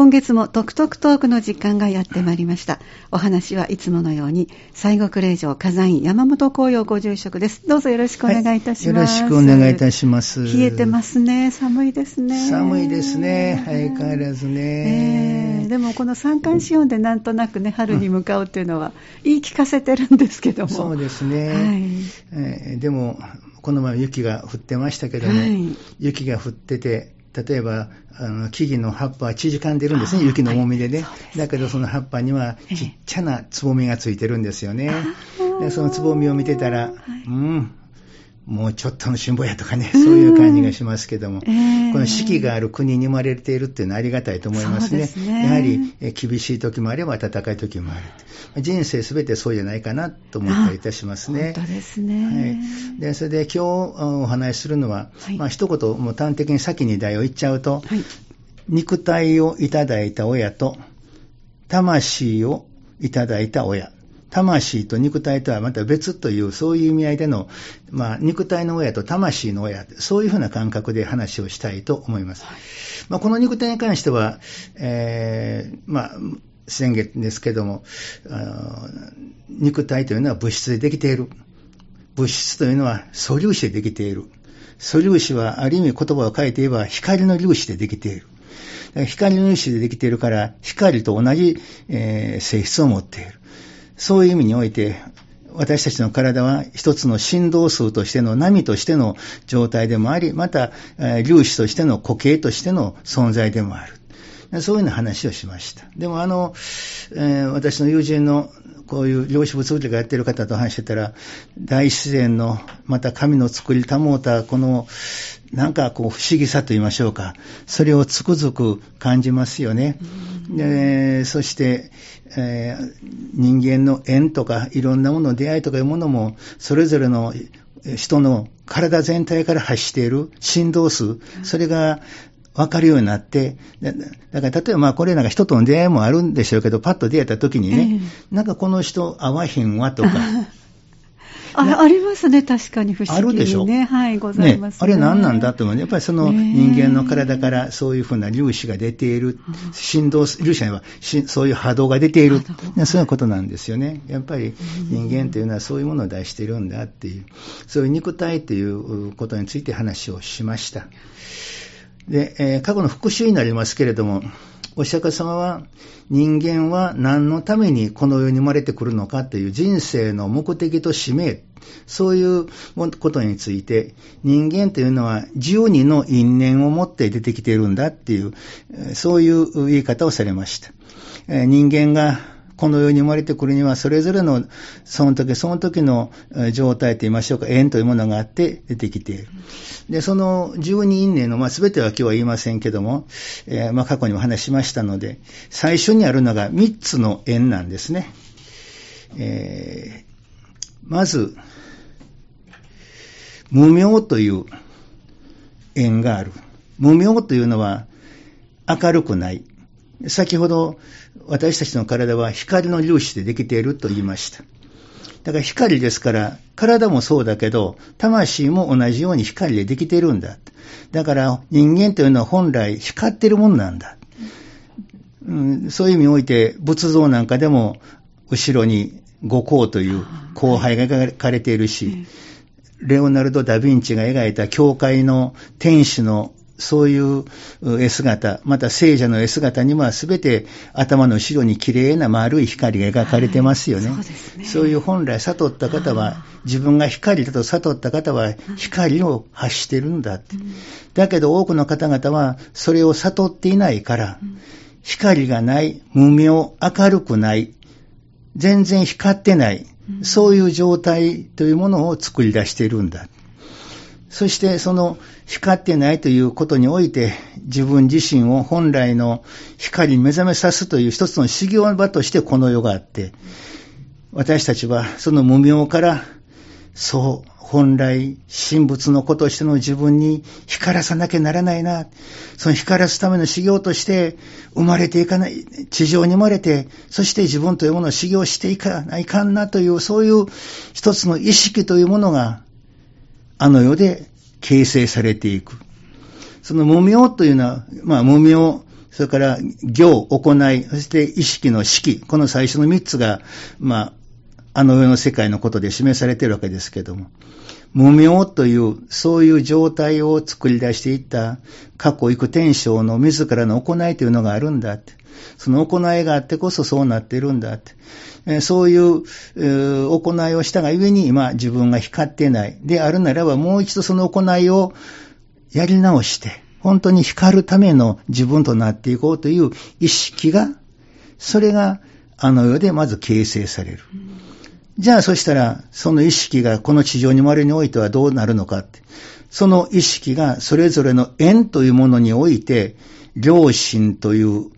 今月もトクトクトークの時間がやってまいりました。お話はいつものように、西国霊場火山院山本紅葉ご住職です。どうぞよろしくお願いいたします。はい、よろしくお願いいたします。冷えてますね。寒いですね。寒いですね。相変わらずね。えー、でもこの三寒四温でなんとなくね、春に向かうっていうのは、言い聞かせてるんですけども。そうですね。はいえー、でも、この前雪が降ってましたけども、はい、雪が降ってて、例えば、あの木々の葉っぱは縮かんでるんですね、雪の重みでね、はい、だけどその葉っぱにはちっちゃなつぼみがついてるんですよね。でそのつぼみを見てたら、はい、うん、もうちょっとの辛抱やとかね、そういう感じがしますけども、えー、この四季がある国に生まれているっていうのはありがたいと思いますね。すねやはり厳しい時もあれば暖かい時もある。人生すべてそうじゃないかなと思ったりいたしますね。本当ですね。はい。で、それで今日お話しするのは、はい、まあ一言もう端的に先に題を言っちゃうと、はい、肉体をいただいた親と、魂をいただいた親。魂と肉体とはまた別という、そういう意味合いでの、まあ、肉体の親と魂の親、そういうふうな感覚で話をしたいと思います。まあ、この肉体に関しては、えー、まあ、先月ですけども、肉体というのは物質でできている。物質というのは素粒子でできている。素粒子はある意味言葉を変えて言えば光の粒子でできている。光の粒子でできているから、光と同じ、えー、性質を持っている。そういう意味において、私たちの体は一つの振動数としての波としての状態でもあり、また、粒子としての固形としての存在でもある。そういうような話をしました。でもあの、えー、私の友人のこういう量子物理がやってる方と話してたら、大自然の、また神の作り保ったこのなんかこう不思議さと言いましょうか。それをつくづく感じますよね。でそして、えー、人間の縁とかいろんなもの、出会いとかいうものも、それぞれの人の体全体から発している振動数、それが分かるようになって、だから例えばまあこれなんか人との出会いもあるんでしょうけど、パッと出会った時にね、なんかこの人会わへんわとか、あありますね、確かに不思議に、ね。あるでしょ。はい、ございます、ね、あれ何なんだと思う。やっぱりその人間の体からそういうふうな粒子が出ている、振動、粒子にはそういう波動が出ている、そういうことなんですよね。やっぱり人間というのはそういうものを出しているんだっていう、そういう肉体ということについて話をしました。で、えー、過去の復習になりますけれども、お釈迦様は人間は何のためにこの世に生まれてくるのかという人生の目的と使命、そういうことについて人間というのは12の因縁を持って出てきているんだっていう、そういう言い方をされました。人間がこの世に生まれてくるには、それぞれの、その時その時の状態といいましょうか、縁というものがあって出てきている。で、その十二因縁の、まあ、全ては今日は言いませんけども、えー、まあ、過去にも話しましたので、最初にあるのが三つの縁なんですね。えー、まず、無明という縁がある。無明というのは明るくない。先ほど私たちの体は光の粒子でできていると言いました。だから光ですから、体もそうだけど、魂も同じように光でできているんだ。だから人間というのは本来光っているものなんだ。うん、そういう意味において、仏像なんかでも後ろに五光という後輩が描かれているし、レオナルド・ダ・ヴィンチが描いた教会の天使のそういう絵姿、また聖者の絵姿には全て頭の後ろに綺麗な丸い光が描かれてますよね。はい、そうねそういう本来悟った方は、自分が光だと悟った方は光を発してるんだって。だけど多くの方々はそれを悟っていないから、光がない、無明、明るくない、全然光ってない、そういう状態というものを作り出しているんだ。そしてその光ってないということにおいて自分自身を本来の光に目覚めさすという一つの修行場としてこの世があって、私たちはその無明からそう、本来、神仏の子としての自分に光らさなきゃならないな。その光らすための修行として生まれていかない、地上に生まれて、そして自分というものを修行していかないかんなという、そういう一つの意識というものがあの世で形成されていく。その無明というのは、まあ無明、それから行、行い、そして意識の式、この最初の3つが、まあ、あの世の世界のことで示されているわけですけども、無明という、そういう状態を作り出していった過去行く天章の自らの行いというのがあるんだって。その行いがあってこそそうなっているんだって。そういう、行いをしたがゆえに今自分が光ってない。であるならばもう一度その行いをやり直して、本当に光るための自分となっていこうという意識が、それがあの世でまず形成される。じゃあそしたら、その意識がこの地上に生まれにおいてはどうなるのかって。その意識がそれぞれの縁というものにおいて、良心という、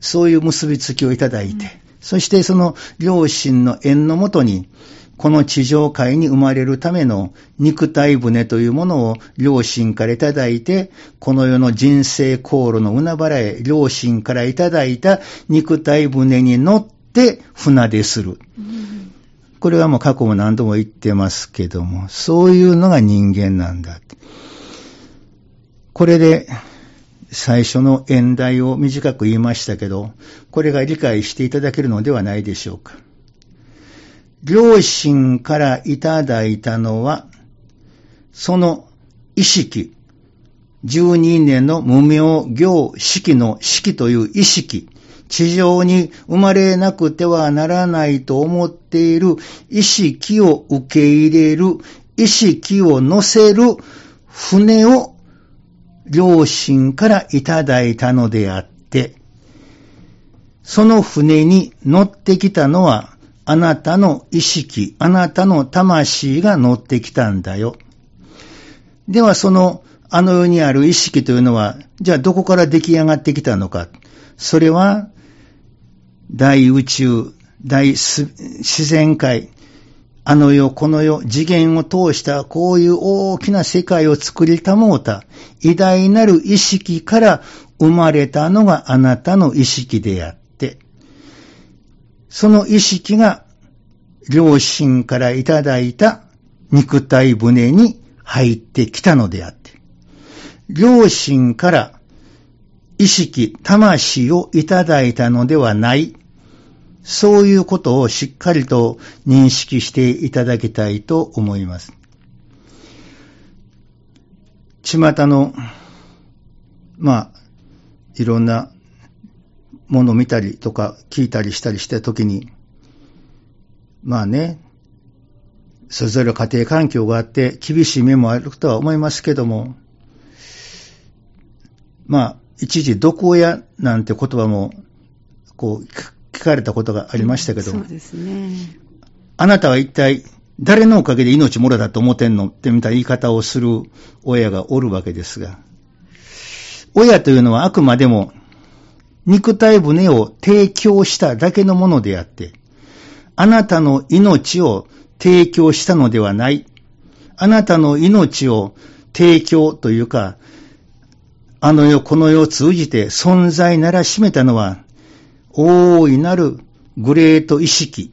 そういう結びつきをいただいて、そしてその良心の縁のもとに、この地上界に生まれるための肉体船というものを両親からいただいて、この世の人生航路の海原へ両親からいただいた肉体船に乗って船出する。これはもう過去も何度も言ってますけども、そういうのが人間なんだ。これで最初の演題を短く言いましたけど、これが理解していただけるのではないでしょうか。両親からいただいたのは、その意識、12年の無名行式の式という意識、地上に生まれなくてはならないと思っている意識を受け入れる、意識を乗せる船を両親からいただいたのであって、その船に乗ってきたのはあなたの意識、あなたの魂が乗ってきたんだよ。ではその、あの世にある意識というのは、じゃあどこから出来上がってきたのか。それは、大宇宙、大自然界、あの世、この世、次元を通したこういう大きな世界を作りたもうた、偉大なる意識から生まれたのがあなたの意識であって、その意識が両親からいただいた肉体船に入ってきたのであって、両親から意識、魂をいただいたのではない、そういうことをしっかりと認識していただきたいと思います。巷の、まあ、いろんなものを見たりとか聞いたりしたりしたときに、まあね、それぞれ家庭環境があって厳しい面もあるとは思いますけども、まあ、一時毒親なんて言葉も、こう、聞かれたことがありましたけど、そうですね。あなたは一体誰のおかげで命もろだと思ってんのってみたいな言い方をする親がおるわけですが、親というのはあくまでも肉体船を提供しただけのものであって、あなたの命を提供したのではない。あなたの命を提供というか、あの世、この世を通じて存在ならしめたのは、大いなる great 意識、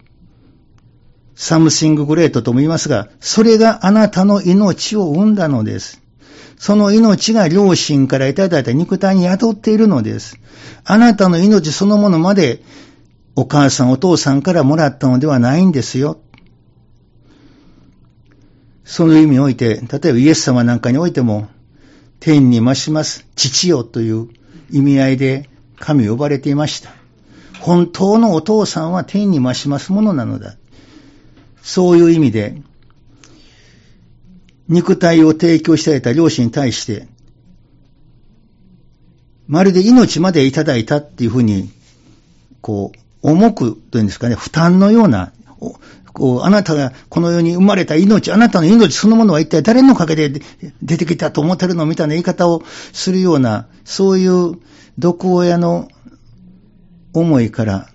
something great とも言いますが、それがあなたの命を生んだのです。その命が両親からいただいた肉体に宿っているのです。あなたの命そのものまでお母さんお父さんからもらったのではないんですよ。その意味において、例えばイエス様なんかにおいても、天に増します父よという意味合いで神を呼ばれていました。本当のお父さんは天に増しますものなのだ。そういう意味で、肉体を提供していた両親に対して、まるで命までいただいたっていうふうに、こう、重くというんですかね、負担のような、こう、あなたがこの世に生まれた命、あなたの命そのものは一体誰のおかげで出てきたと思ってるのみたいな言い方をするような、そういう毒親の思いから、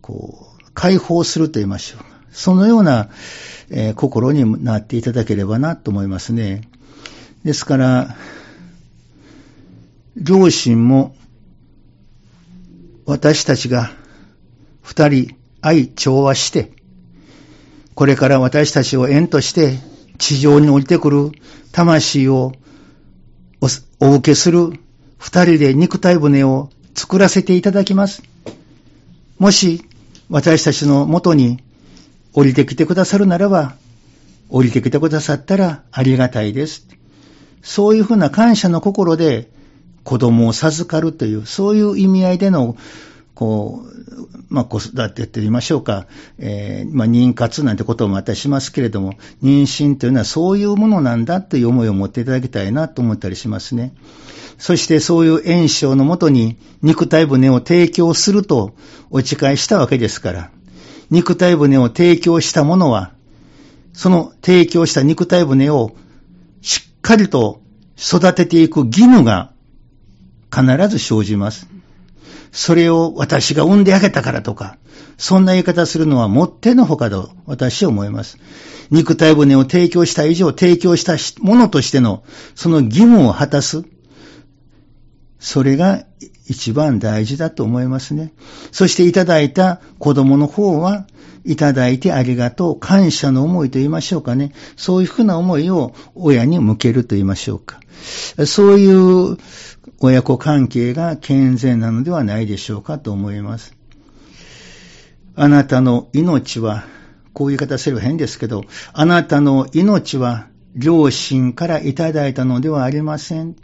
こう、解放すると言いましょう。そのような、えー、心になっていただければなと思いますね。ですから、両親も私たちが二人愛調和して、これから私たちを縁として地上に降りてくる魂をお受けする二人で肉体船を作らせていただきます。もし、私たちの元に降りてきてくださるならば、降りてきてくださったらありがたいです。そういうふうな感謝の心で子供を授かるという、そういう意味合いでの、こう、まあ、子育てって言いましょうか、えー、まあ、妊活なんてこともまたしますけれども、妊娠というのはそういうものなんだという思いを持っていただきたいなと思ったりしますね。そしてそういう炎症のもとに肉体船を提供するとお誓いしたわけですから、肉体船を提供したものは、その提供した肉体船をしっかりと育てていく義務が必ず生じます。それを私が産んであげたからとか、そんな言い方するのはもってのほかと私は思います。肉体船を提供した以上、提供したものとしてのその義務を果たす。それが一番大事だと思いますね。そしていただいた子供の方は、いただいてありがとう、感謝の思いと言いましょうかね。そういうふうな思いを親に向けると言いましょうか。そういう親子関係が健全なのではないでしょうかと思います。あなたの命は、こういう言い方すれば変ですけど、あなたの命は両親からいただいたのではありません。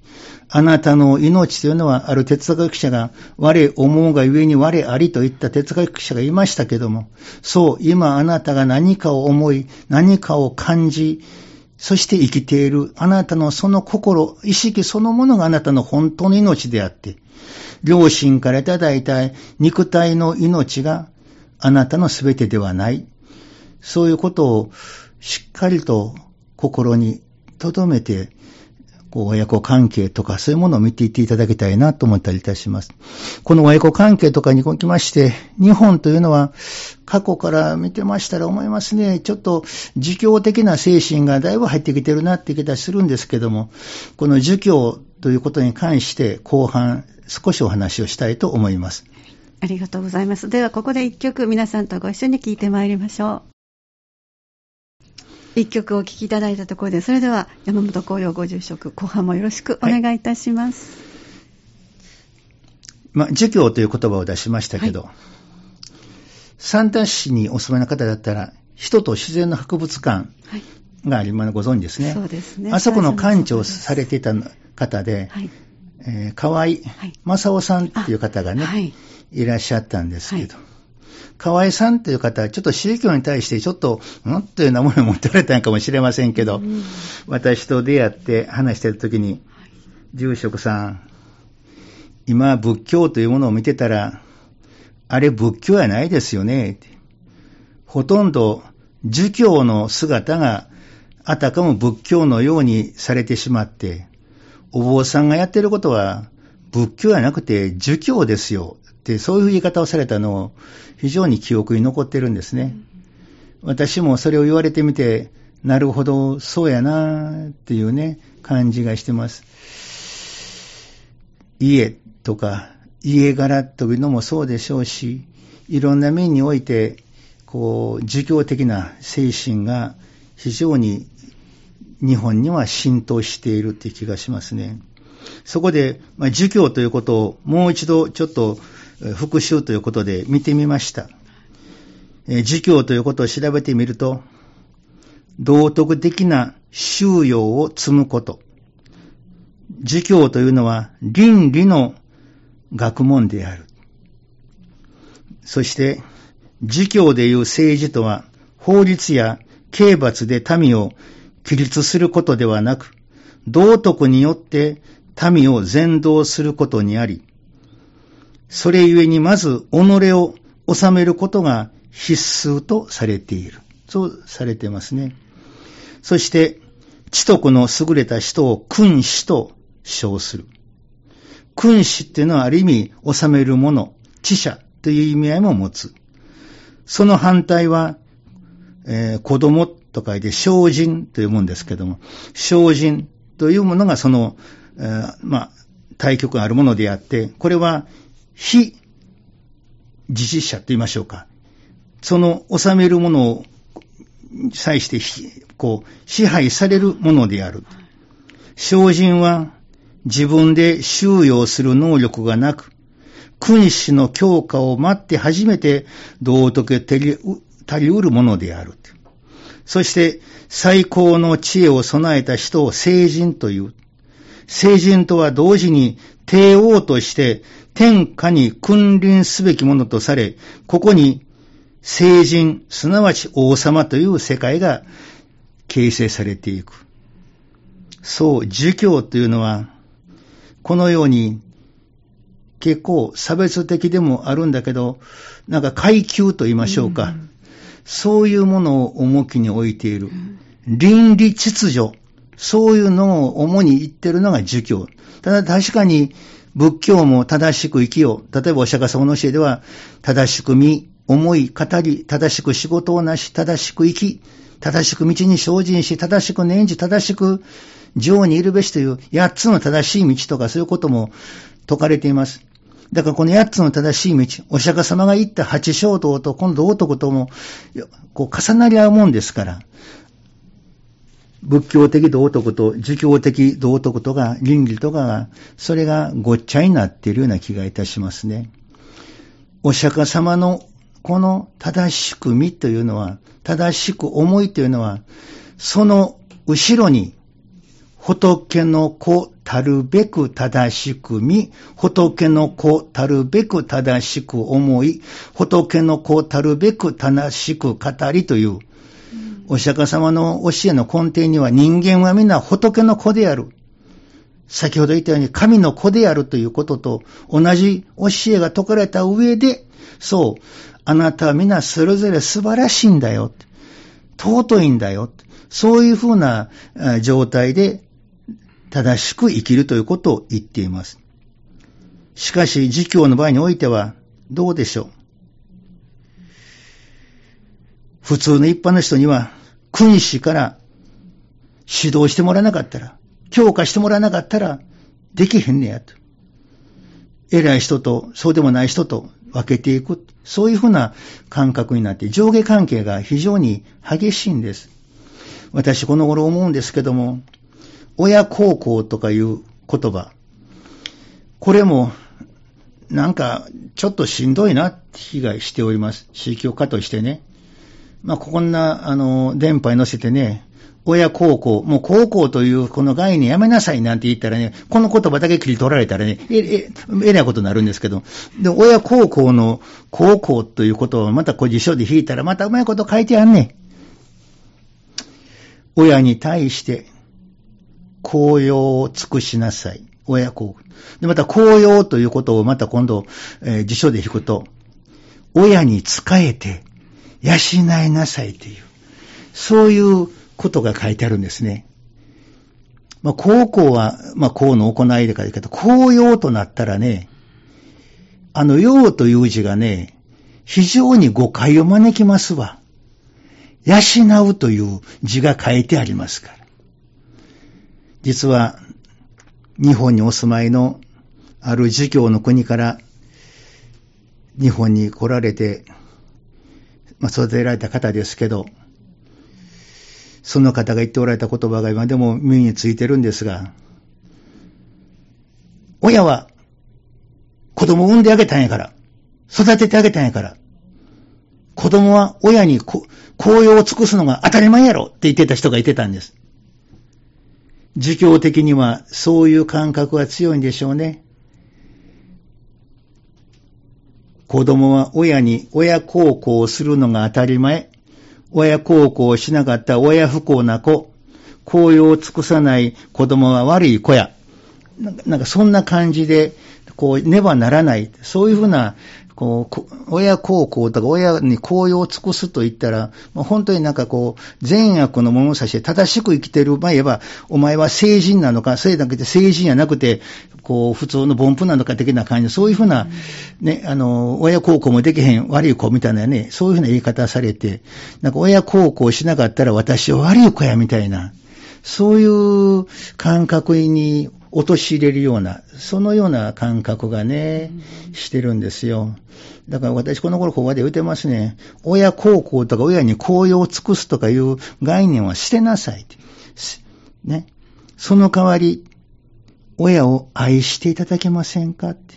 あなたの命というのは、ある哲学者が、我思うがゆえに我ありといった哲学者がいましたけども、そう、今あなたが何かを思い、何かを感じ、そして生きている、あなたのその心、意識そのものがあなたの本当の命であって、両親からいただいた肉体の命があなたの全てではない。そういうことをしっかりと心に留めて、こう、親子関係とかそういうものを見ていっていただきたいなと思ったりいたします。この親子関係とかにおきまして、日本というのは過去から見てましたら思いますね、ちょっと儒教的な精神がだいぶ入ってきてるなって気がするんですけども、この儒教ということに関して後半少しお話をしたいと思います。ありがとうございます。ではここで一曲皆さんとご一緒に聴いてまいりましょう。一曲お聴きいただいたところで、それでは山本紅葉ご住職、後半もよろしくお願いいたします。はい、まあ、儒教という言葉を出しましたけど、はい、三田市にお住まいの方だったら、人と自然の博物館があります、ご存知ですね。そうですね。あそこの館長されていた方で、はい、えー、河合正夫さんっていう方がね、はい、いらっしゃったんですけど、河合さんという方は、ちょっと宗教に対してちょっと、ん？というようなものを持っておられたのかもしれませんけど、うん、私と出会って話してるときに、住職さん、今仏教というものを見てたら、あれ仏教やないですよね。ほとんど儒教の姿があたかも仏教のようにされてしまって、お坊さんがやってることは仏教やなくて儒教ですよ。ってそういう言い方をされたのを非常に記憶に残ってるんですね。私もそれを言われてみて、なるほど、そうやなっていうね、感じがしてます。家とか家柄というのもそうでしょうし、いろんな面において、こう、儒教的な精神が非常に日本には浸透しているっていう気がしますね。そこで、まあ、儒教ということをもう一度ちょっと復習ということで見てみました。儒教ということを調べてみると、道徳的な修養を積むこと。儒教というのは倫理の学問である。そして、儒教でいう政治とは、法律や刑罰で民を規律することではなく、道徳によって民を全道することにあり、それゆえにまず己を治めることが必須とされている。そうされてますね。そして、知徳の優れた人を君子と称する。君子っていうのはある意味治めるもの、知者という意味合いも持つ。その反対は、えー、子供と書いて精進というもんですけども、精進というものがその、えー、まあ、対極があるものであって、これは非自治者と言いましょうか。その治めるものを際してこう支配されるものである。精進は自分で収容する能力がなく、君主の強化を待って初めて道徳へ足りうるものである。そして最高の知恵を備えた人を聖人という。聖人とは同時に帝王として天下に君臨すべきものとされ、ここに聖人、すなわち王様という世界が形成されていく。そう、儒教というのは、このように結構差別的でもあるんだけど、なんか階級と言いましょうか。うん、そういうものを重きに置いている。倫理秩序。そういうのを主に言ってるのが儒教。ただ確かに仏教も正しく生きよう。例えばお釈迦様の教えでは、正しく見、思い、語り、正しく仕事をなし、正しく生き、正しく道に精進し、正しく念じ、正しく情にいるべしという八つの正しい道とかそういうことも説かれています。だからこの八つの正しい道、お釈迦様が言った八正道と今度道徳ともこう重なり合うもんですから、仏教的道徳と儒教的道徳とか倫理とかが、それがごっちゃになっているような気がいたしますね。お釈迦様のこの正しく見というのは、正しく思いというのは、その後ろに仏の子たるべく正しく見、仏の子たるべく正しく思い、仏の子たるべく正しく語りという、お釈迦様の教えの根底には人間は皆仏の子である。先ほど言ったように神の子であるということと同じ教えが説かれた上で、そう、あなたは皆それぞれ素晴らしいんだよ。尊いんだよ。そういうふうな状態で正しく生きるということを言っています。しかし、儒教の場合においては、どうでしょう普通の一般の人には、君主から指導してもらわなかったら、強化してもらわなかったら、できへんねやと。偉い人と、そうでもない人と分けていく。そういうふうな感覚になって、上下関係が非常に激しいんです。私、この頃思うんですけども、親孝行とかいう言葉。これも、なんか、ちょっとしんどいなって気がしております。宗教家としてね。まあ、こんな、あの、電波に乗せてね、親孝行、もう孝行というこの概念やめなさいなんて言ったらね、この言葉だけ切り取られたらね、え、え、えらいことになるんですけど、で、親孝行の孝行ということをまたこう辞書で引いたらまたうまいこと書いてあんね親に対して公用を尽くしなさい。親孝行。で、また公用ということをまた今度、えー、辞書で引くと、親に仕えて、養いなさいという、そういうことが書いてあるんですね。まあ、高校は、まあ、公の行いで書いてあるけど、公用となったらね、あの、用という字がね、非常に誤解を招きますわ。養うという字が書いてありますから。実は、日本にお住まいのある儒教の国から日本に来られて、まあ、育てられた方ですけど、その方が言っておられた言葉が今でも耳についてるんですが、親は子供を産んであげたんやから、育ててあげたんやから、子供は親にこ紅葉を尽くすのが当たり前やろって言ってた人がいてたんです。儒教的にはそういう感覚が強いんでしょうね。子供は親に親孝行をするのが当たり前。親孝行をしなかった親不幸な子。紅葉を尽くさない子供は悪い子や。なんかそんな感じで、こう、ねばならない。そういうふうなこう、親孝行とか親に紅葉を尽くすと言ったら、本当になんかこう、善悪の物差しで正しく生きてる、まあ言えば、お前は成人なのか、それだけで成人やなくて、こう、普通の凡夫なのか的な感じで、そういうふうな、ね、あの、親孝行もできへん悪い子みたいなね、そういうふうな言い方されて、なんか親孝行しなかったら私は悪い子やみたいな、そういう感覚に陥れるような、そのような感覚がね、してるんですよ。だから私この頃ここまで言うてますね。親孝行とか親に紅葉を尽くすとかいう概念はしてなさい。ね。その代わり、親を愛していただけませんかって。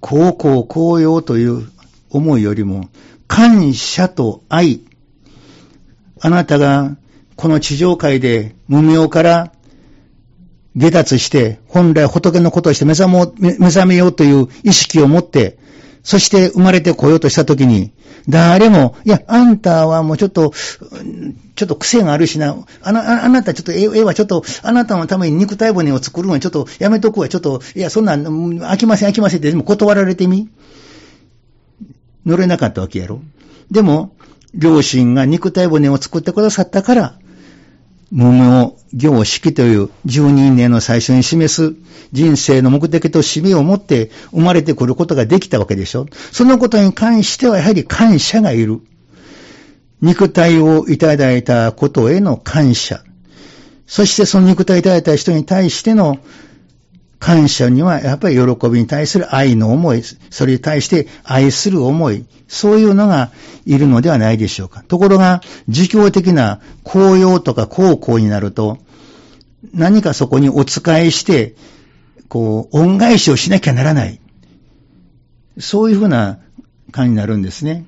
高校高揚という思いよりも、感謝と愛。あなたがこの地上界で無名から下脱して、本来仏のことをして目覚も目覚めようという意識を持って、そして生まれてこようとしたときに、誰も、いや、あんたはもうちょっと、ちょっと癖があるしな、あな、あなたちょっと、ええはちょっと、あなたのために肉体骨を作るのにちょっとやめとくわ、ちょっと、いや、そんなん、飽きません、飽きませんって、でも断られてみ乗れなかったわけやろ。でも、両親が肉体骨を作ってくださったから、無名行式という十人年の最初に示す人生の目的と使命を持って生まれてくることができたわけでしょ。そのことに関してはやはり感謝がいる。肉体をいただいたことへの感謝。そしてその肉体をいただいた人に対しての感謝にはやっぱり喜びに対する愛の思い、それに対して愛する思い、そういうのがいるのではないでしょうか。ところが、儒教的な公用とか高校になると、何かそこにお仕えして、こう、恩返しをしなきゃならない。そういうふうな感になるんですね。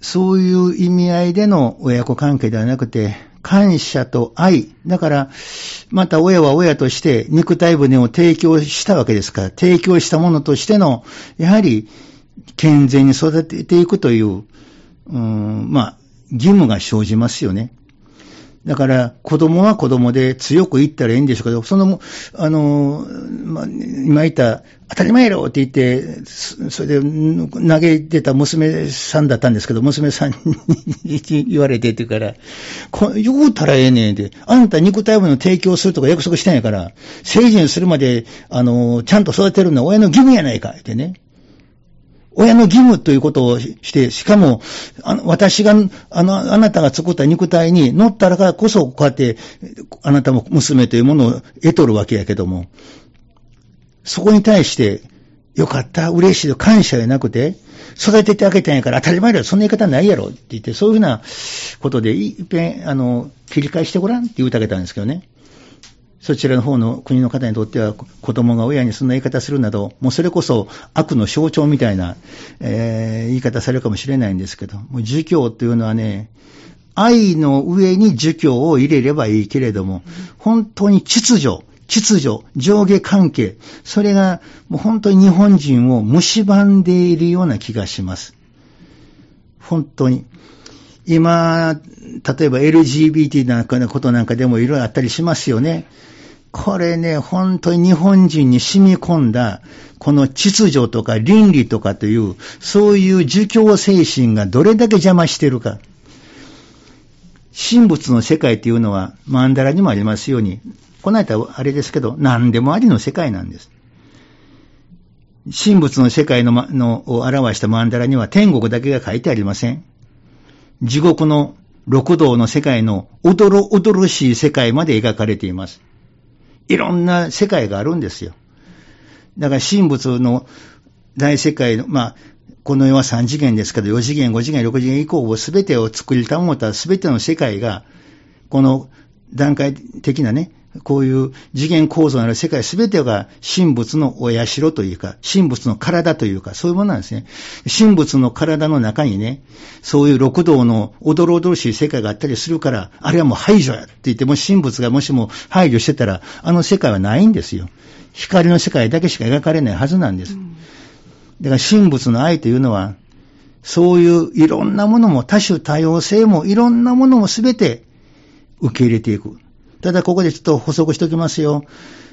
そういう意味合いでの親子関係ではなくて、感謝と愛。だから、また親は親として肉体舟を提供したわけですから、提供したものとしての、やはり健全に育てていくという、うん、まあ、義務が生じますよね。だから、子供は子供で強く言ったらいいんでしょうけど、その、あの、まあ、今言った、当たり前やろって言って、それで投げてた娘さんだったんですけど、娘さんに言われてって言うから、こ言うたらええねんで、あんた肉体分の提供するとか約束したんやから、成人するまで、あの、ちゃんと育てるのは親の義務やないか、ってね。親の義務ということをして、しかも、あの私が、あの、あなたが作った肉体に乗ったらからこそ、こうやって、あなたも娘というものを得とるわけやけども、そこに対して、よかった、嬉しい感謝じゃなくて、育ててあげたんやから当たり前だよ、そんな言い方ないやろって言って、そういうふうなことで、いっぺん、あの、切り返してごらんって言うてあげたんですけどね。そちらの方の国の方にとっては、子供が親にそんな言い方するなど、もうそれこそ悪の象徴みたいな、えー、言い方されるかもしれないんですけど、もう儒教っていうのはね、愛の上に儒教を入れればいいけれども、本当に秩序、秩序、上下関係、それがもう本当に日本人を蝕んでいるような気がします。本当に。今、例えば LGBT なんかのことなんかでもいろいろあったりしますよね。これね、本当に日本人に染み込んだ、この秩序とか倫理とかという、そういう儒教精神がどれだけ邪魔してるか。神仏の世界っていうのは、マンダラにもありますように、この間あれですけど、何でもありの世界なんです。神仏の世界ののを表したマンダラには天国だけが書いてありません。地獄の六道の世界のおどろおどろしい世界まで描かれています。いろんな世界があるんですよ。だから神仏の大世界の、まあ、この世は3次元ですけど、4次元、5次元、6次元以降を全てを作りたもった全ての世界が、この段階的なね、こういう次元構造のある世界すべてが神仏のお社というか、神仏の体というか、そういうものなんですね。神仏の体の中にね、そういう六道のおどろおどろしい世界があったりするから、あれはもう排除やって言っても神仏がもしも排除してたら、あの世界はないんですよ。光の世界だけしか描かれないはずなんです。だから神仏の愛というのは、そういういろんなものも多種多様性もいろんなものもすべて受け入れていく。ただここでちょっと補足しておきますよ。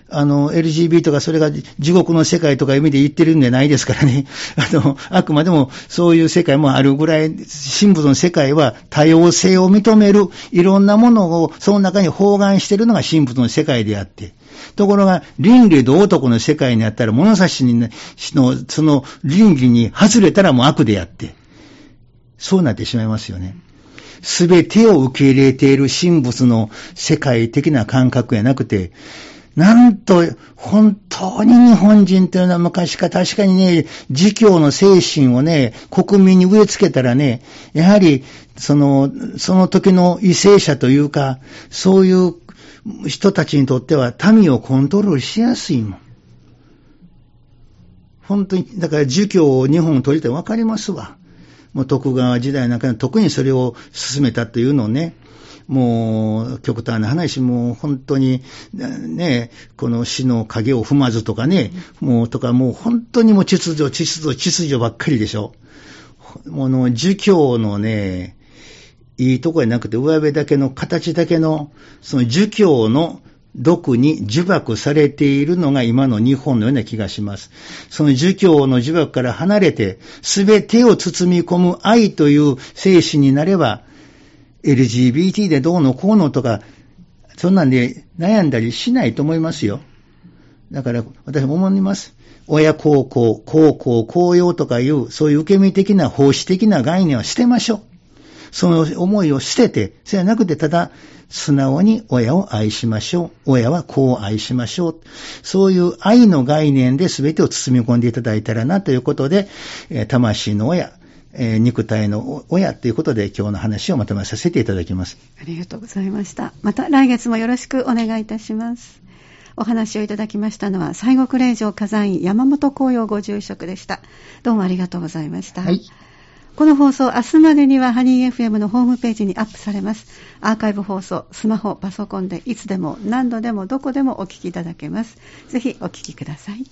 あの、LGBT とかそれが地獄の世界とか意味で言ってるんじゃないですからね。あの、あくまでもそういう世界もあるぐらい、神仏の世界は多様性を認める、いろんなものをその中に包含してるのが神仏の世界であって。ところが、倫理道徳の世界にあったら、物差しの、その倫理に外れたらもう悪であって。そうなってしまいますよね。すべてを受け入れている神仏の世界的な感覚やなくて、なんと、本当に日本人というのは昔か確かにね、儒教の精神をね、国民に植え付けたらね、やはり、その、その時の為政者というか、そういう人たちにとっては民をコントロールしやすいもん。本当に、だから儒教を日本を取りたい分かりますわ。もう徳川時代なんか特にそれを進めたというのをね、もう極端な話、もう本当に、ね、この死の影を踏まずとかね、もうとかもう本当にもう秩序、秩序、秩序ばっかりでしょ。もの、儒教のね、いいとこじゃなくて、上辺だけの、形だけの、その儒教の毒に呪縛されているのが今の日本のような気がします。その儒教の呪縛から離れて、すべてを包み込む愛という精神になれば、LGBT でどうのこうのとか、そんなんで悩んだりしないと思いますよ。だから私も思います。親孝行、孝行、公用とかいう、そういう受け身的な奉仕的な概念は捨てましょう。その思いを捨てて、そうじゃなくてただ、素直に親を愛しましょう。親は子を愛しましょう。そういう愛の概念で全てを包み込んでいただいたらなということで、魂の親、えー、肉体の親ということで今日の話をまとめさせていただきます。ありがとうございました。また来月もよろしくお願いいたします。お話をいただきましたのは、西国霊場火山院山本紅葉ご住職でした。どうもありがとうございました。はい。この放送、明日までにはハニー FM のホームページにアップされます。アーカイブ放送、スマホ、パソコンでいつでも何度でもどこでもお聞きいただけます。ぜひお聞きください。